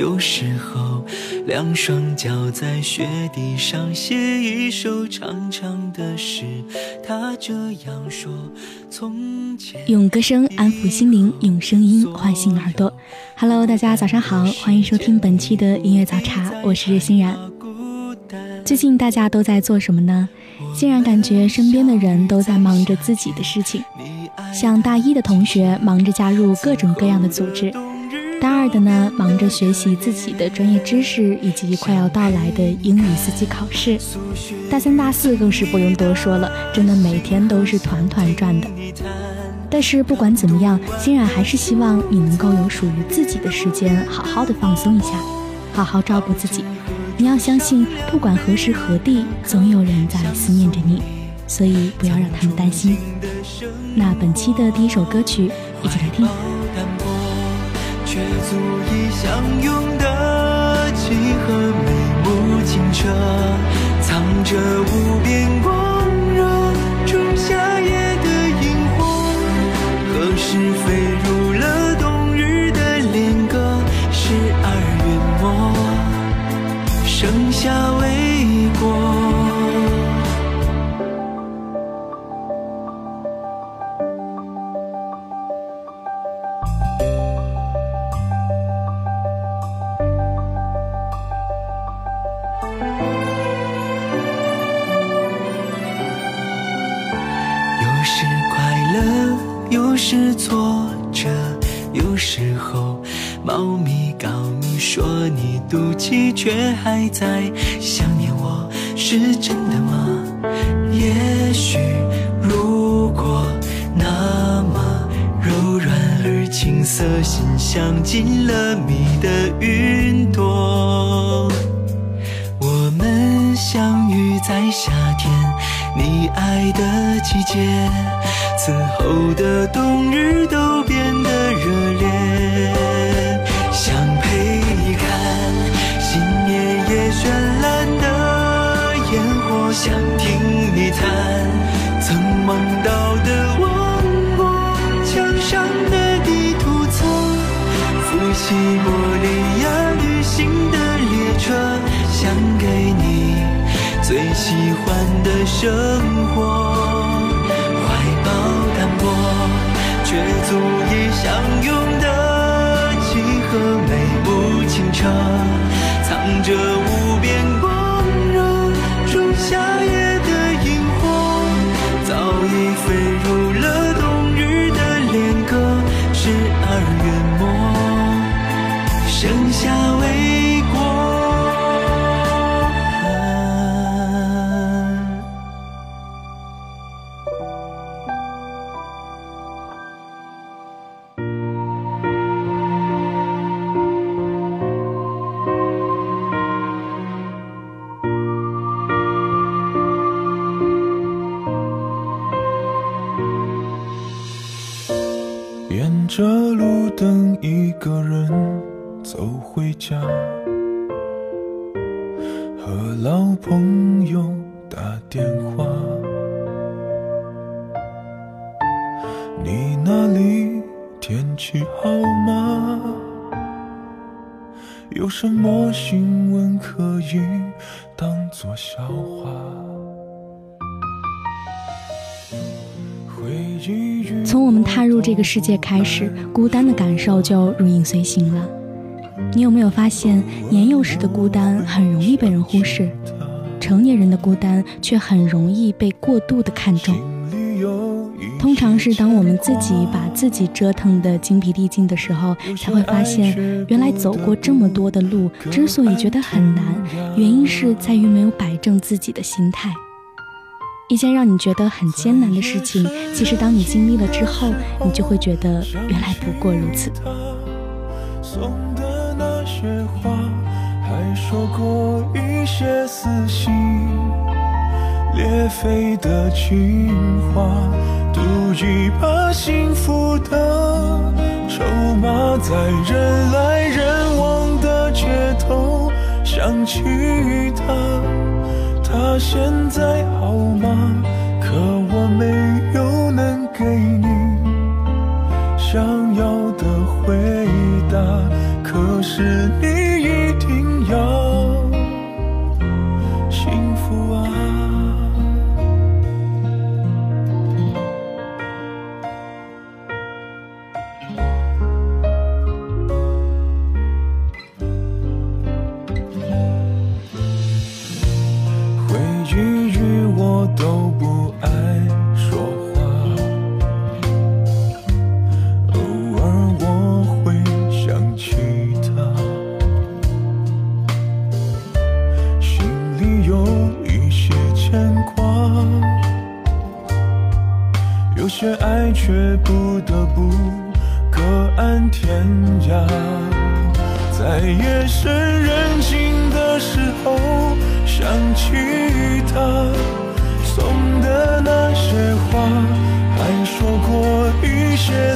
有时候两双脚在雪地上写一首长长的诗。他这样说：从前。用歌声安抚心灵，用声音唤醒耳朵。Hello，大家早上好，欢迎收听本期的音乐早茶，我是欣然。最近大家都在做什么呢？欣然感觉身边的人都在忙着自己的事情。像大一的同学忙着加入各种各样的组织，大二的呢忙着学习自己的专业知识以及快要到来的英语四级考试，大三大四更是不用多说了，真的每天都是团团转的。但是不管怎么样，欣然还是希望你能够有属于自己的时间，好好的放松一下，好好照顾自己。你要相信，不管何时何地，总有人在思念着你，所以不要让他们担心。那本期的第一首歌曲，一起来听。却足以相拥的契合眉目清澈，藏着无边光热，仲夏夜的萤火，何时飞入像进了密的云朵，我们相遇在夏天。你爱的季节，此后的冬日都变得热烈。想陪你看新年夜绚烂的烟火，想听你弹西伯利亚旅行的列车，想给你。最喜欢的生活，怀抱单薄，却足以相拥的几何美目清澈，藏着无边世界开始，孤单的感受就如影随形了。你有没有发现，年幼时的孤单很容易被人忽视，成年人的孤单却很容易被过度的看重？通常是当我们自己把自己折腾得精疲力尽的时候，才会发现，原来走过这么多的路，之所以觉得很难，原因是在于没有摆正自己的心态。一件让你觉得很艰难的事情，其实当你经历了之后，你就会觉得原来不过如此。送的那些话，还说过一些撕心裂肺的情话，赌一把幸福的筹码，在人来人往的街头想起他。他现在好吗？可我没有能给你想要的回答。可是你一定要。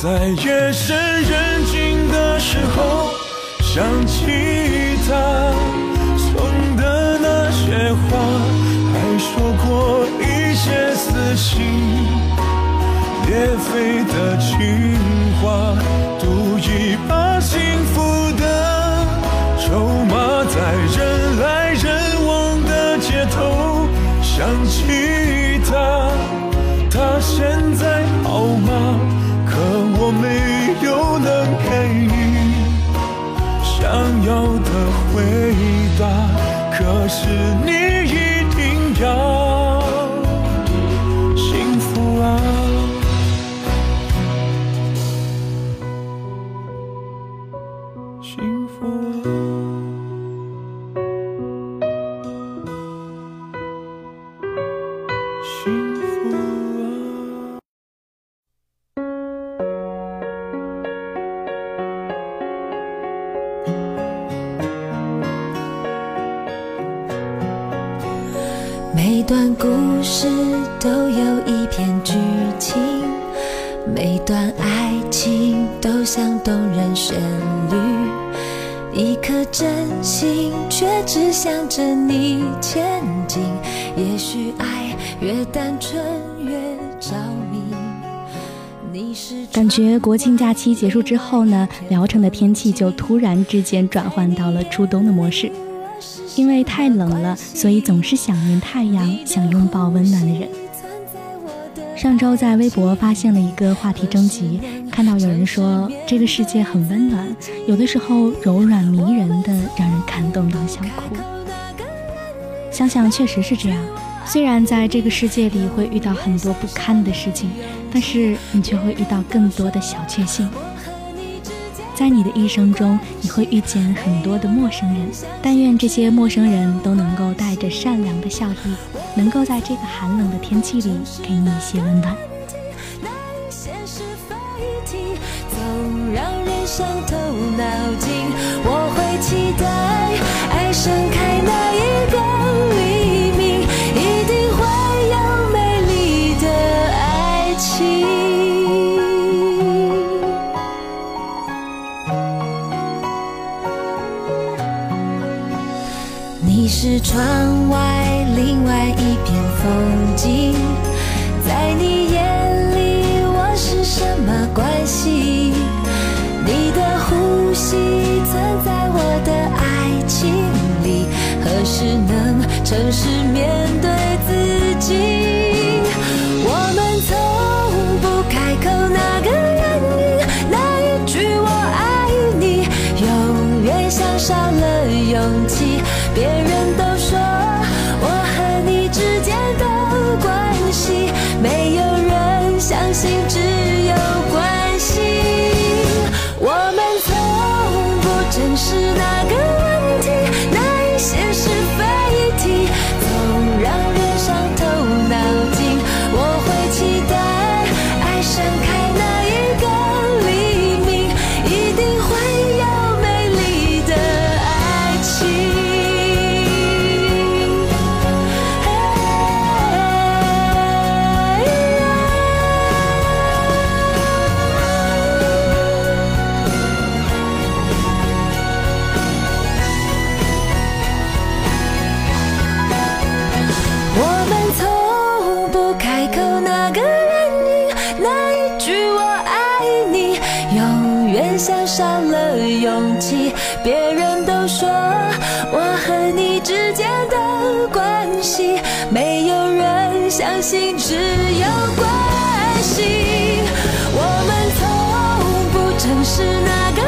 在夜深人静的时候，想起他送的那些花，还说过一些撕心裂肺的情话，独一。回答，可是你感觉国庆假期结束之后呢，聊城的天气就突然之间转换到了初冬的模式。因为太冷了，所以总是想念太阳，想拥抱温暖的人。上周在微博发现了一个话题征集，看到有人说这个世界很温暖，有的时候柔软迷人的，让人感动到想哭。想想确实是这样。虽然在这个世界里会遇到很多不堪的事情，但是你却会遇到更多的小确幸。在你的一生中，你会遇见很多的陌生人，但愿这些陌生人都能够带着善良的笑意，能够在这个寒冷的天气里给你一些温暖。伤头脑别人都说我和你之间的关系，没有人相信，只有关系。我们从不正视那个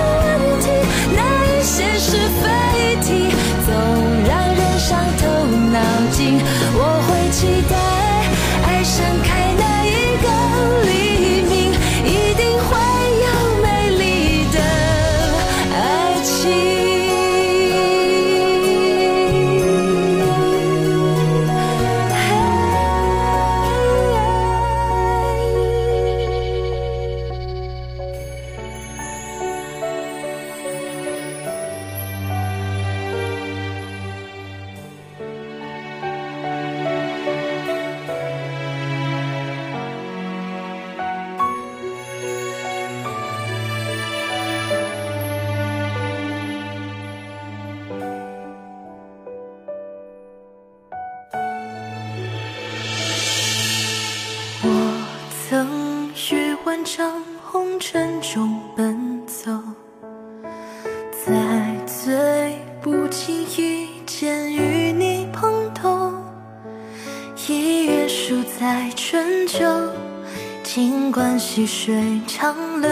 长流，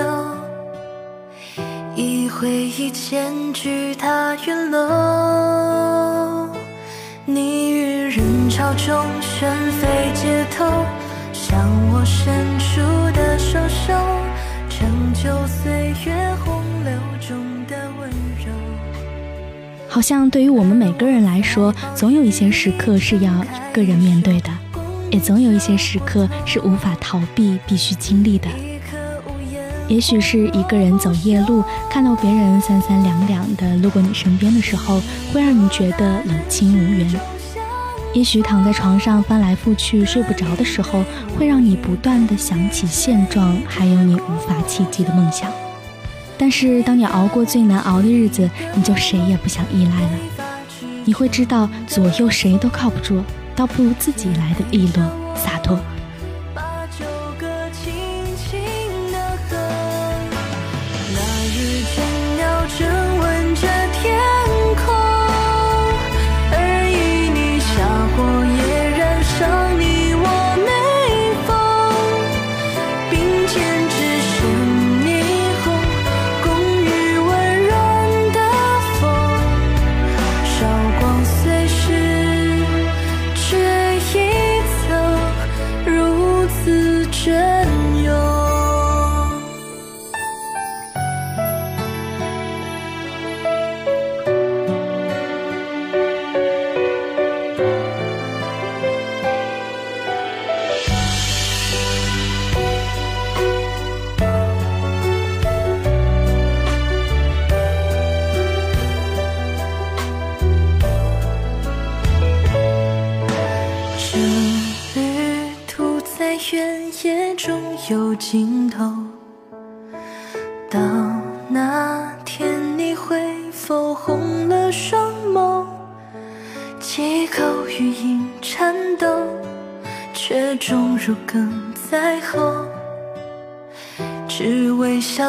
一回忆间距踏云楼。你于人潮中旋飞街头，向我伸出的手手，成就岁月洪流中的温柔。好像对于我们每个人来说，总有一些时刻是要一个人面对的，也总有一些时刻是无法逃避、必须经历的。也许是一个人走夜路，看到别人三三两两的路过你身边的时候，会让你觉得冷清无缘。也许躺在床上翻来覆去睡不着的时候，会让你不断的想起现状，还有你无法企及的梦想。但是当你熬过最难熬的日子，你就谁也不想依赖了。你会知道左右谁都靠不住，倒不如自己来的利落洒脱。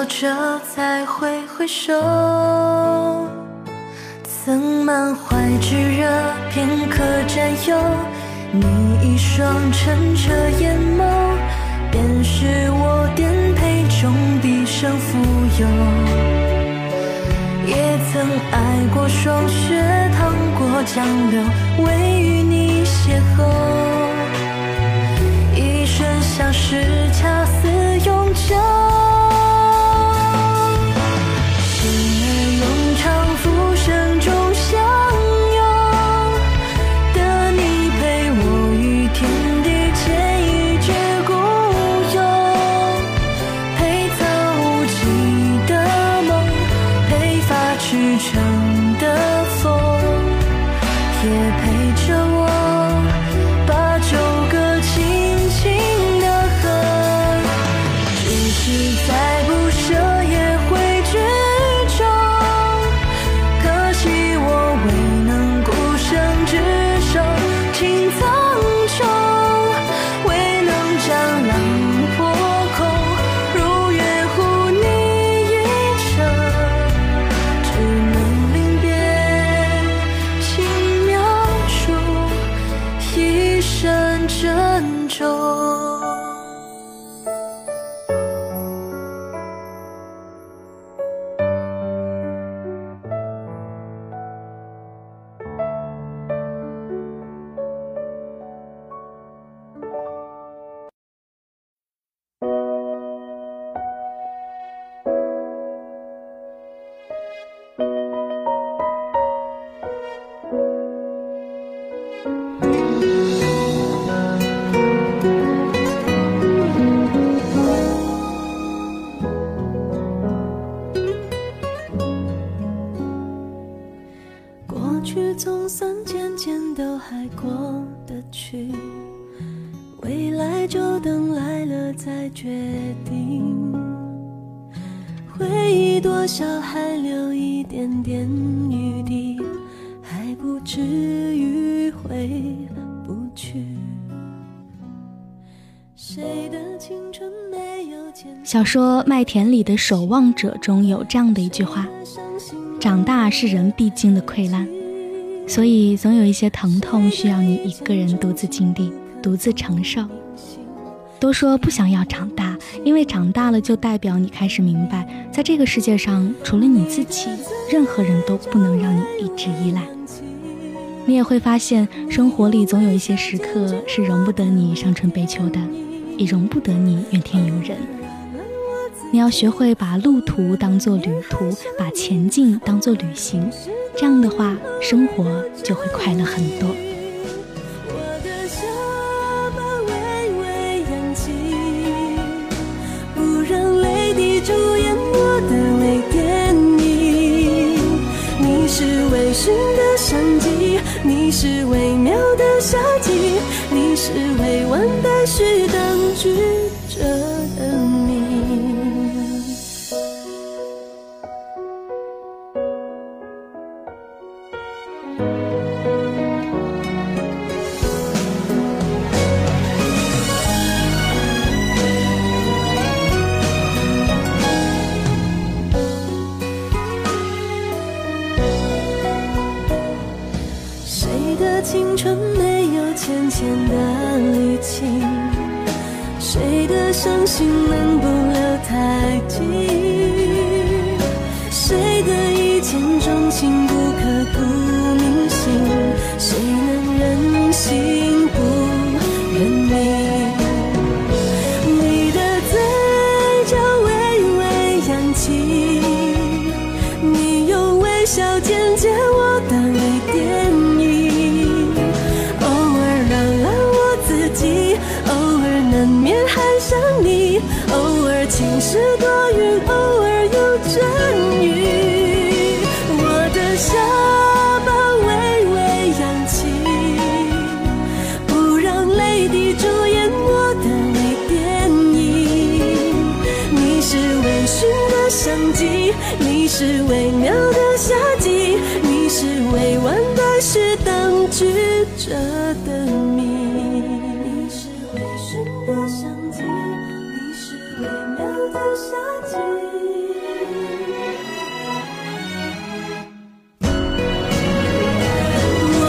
着再挥挥手，曾满怀炙热片刻占有，你一双澄澈眼眸，便是我颠沛中毕生富有。也曾爱过霜雪，淌过江流，为与你邂逅，小说《麦田里的守望者》中有这样的一句话：“长大是人必经的溃烂，所以总有一些疼痛需要你一个人独自经历、独自承受。”都说不想要长大，因为长大了就代表你开始明白，在这个世界上，除了你自己，任何人都不能让你一直依赖。你也会发现，生活里总有一些时刻是容不得你伤春悲秋的，也容不得你怨天尤人。你要学会把路途当作旅途，把前进当作旅行，这样的话，生活就会快乐很多。我的下巴微微扬起，不让泪滴主演我的微电影。你是微醺的相机，你是微妙的夏季，你是未完待续等句的青春没有浅浅的离情？谁的伤心能不留太迹？谁的一见钟情不刻骨铭心？谁能忍心？你是微妙的夏季，你是未完待续当局者的谜。你是微醺的香气，你是微妙的夏季。我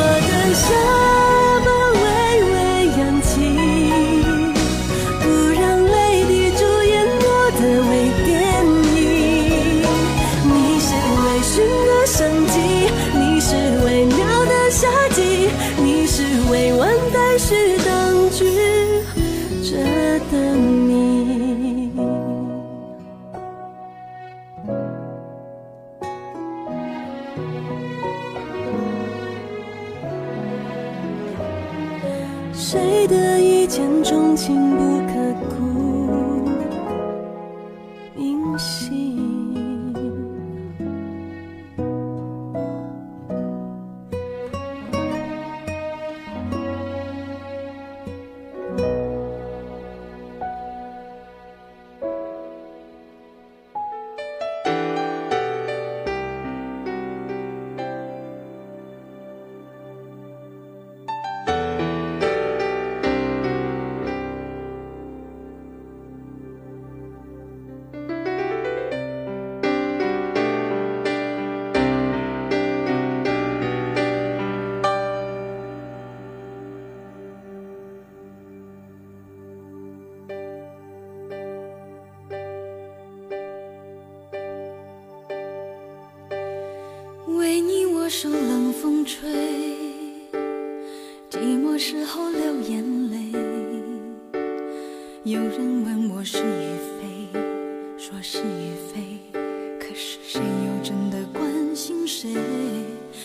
时候流眼泪。有人问我是与非，说是与非，可是谁又真的关心谁？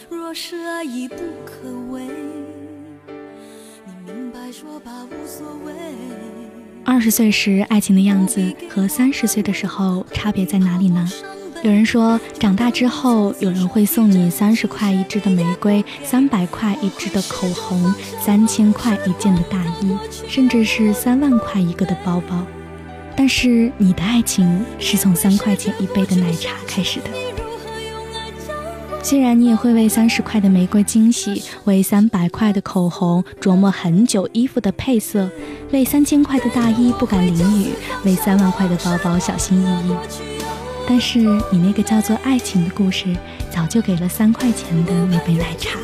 若是爱已不可为，你明白说吧，无所谓。二十岁时爱情的样子和三十岁的时候差别在哪里呢？有人说，长大之后，有人会送你三十块一支的玫瑰，三百块一支的口红，三千块一件的大衣，甚至是三万块一个的包包。但是你的爱情是从三块钱一杯的奶茶开始的。虽然你也会为三十块的玫瑰惊喜，为三百块的口红琢磨很久衣服的配色，为三千块的大衣不敢淋雨，为三万块的包包小心翼翼。但是你那个叫做爱情的故事，早就给了三块钱的那杯奶茶。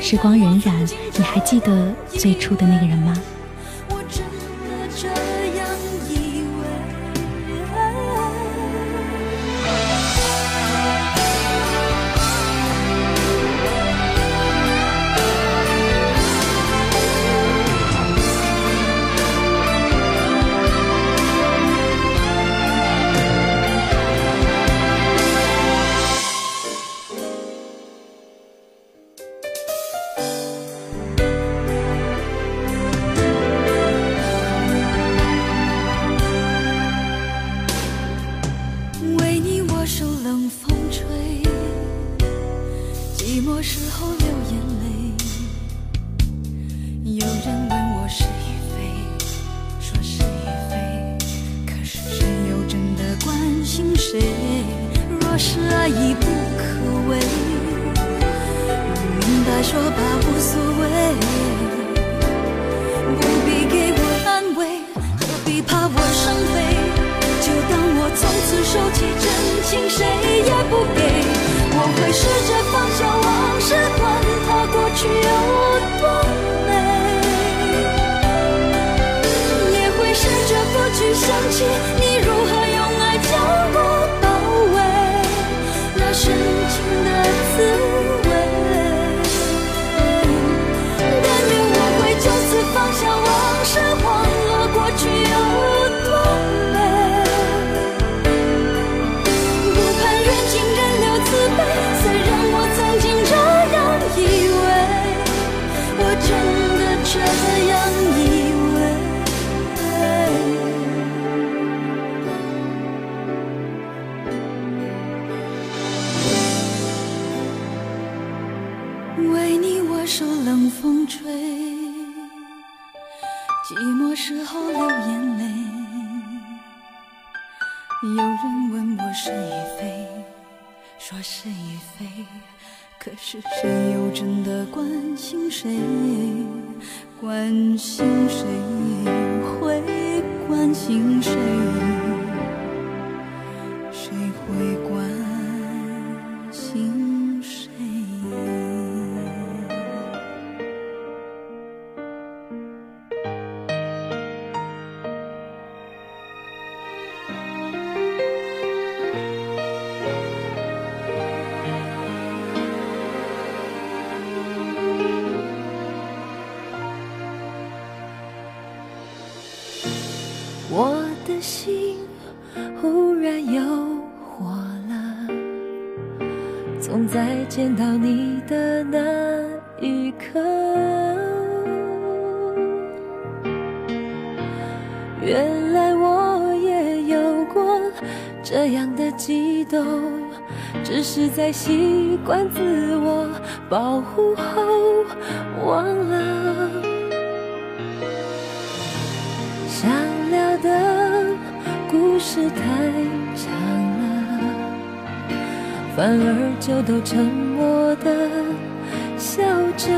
时光荏苒，你还记得最初的那个人吗？谁？若是爱已不可为，明白说吧，无所谓。不必给我安慰，何必怕我伤悲？就当我从此收起真情，谁也不给。我会试着放下往事，管它过去有多美，也会试着不去想起你如何深情的滋受冷风吹，寂寞时候流眼泪。有人问我是与非，说是与非，可是谁又真的关心谁？关心谁会关心？谁我的心忽然又火了，从再见到你的那一刻，原来我也有过这样的悸动，只是在习惯自我保护后忘是太长了，反而就都沉默的笑着。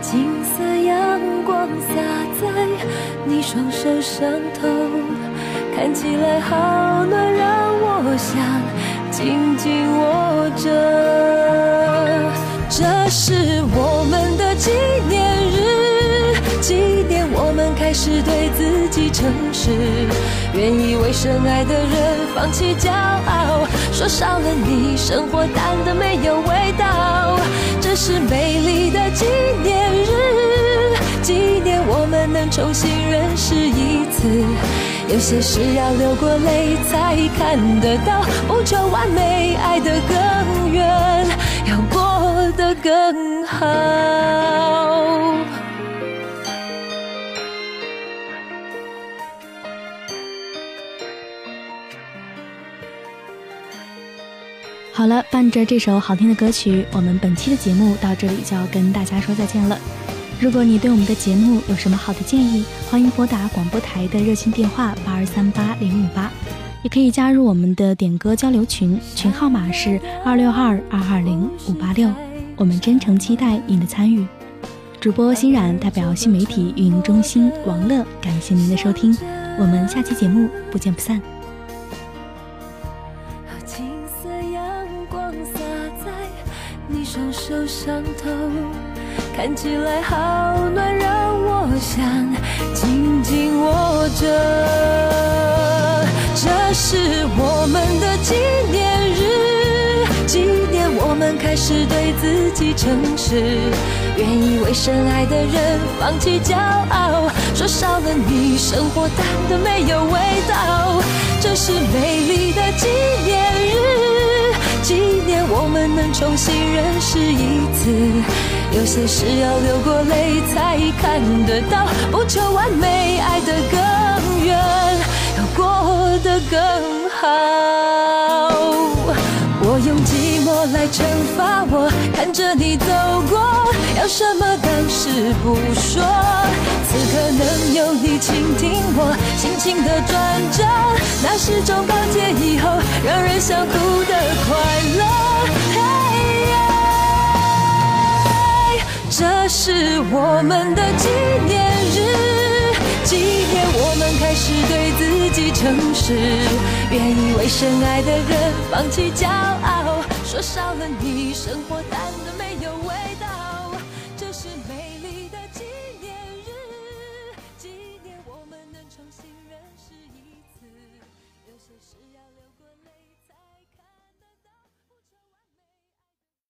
金色阳光洒在你双手上头，看起来好暖，让我想紧紧握着。这是我们的纪，我们开始对自己诚实，愿意为深爱的人放弃骄傲，说少了你，生活淡的没有味道。这是美丽的纪念日，纪念我们能重新认识一次。有些事要流过泪才看得到，不求完美，爱得更远，要过得更好。好了，伴着这首好听的歌曲，我们本期的节目到这里就要跟大家说再见了。如果你对我们的节目有什么好的建议，欢迎拨打广播台的热线电话八二三八零五八，也可以加入我们的点歌交流群，群号码是二六二二二零五八六。我们真诚期待您的参与。主播欣冉代表新媒体运营中心王乐，感谢您的收听，我们下期节目不见不散。看起来好暖，让我想紧紧握着。这是我们的纪念日，纪念我们开始对自己诚实，愿意为深爱的人放弃骄傲，说少了你，生活淡的没有味道。这是美丽的纪念日，纪念我们能重新认识一次。有些事要流过泪才看得到，不求完美，爱得更远，要过得更好。我用我来惩罚我，看着你走过，要什么但是不说。此刻能有你倾听我心情的转折，那是种告解以后让人想哭的快乐。这是我们的纪念日，纪念我们开始对自己诚实，愿意为深爱的人放弃骄傲，说少了你，生活。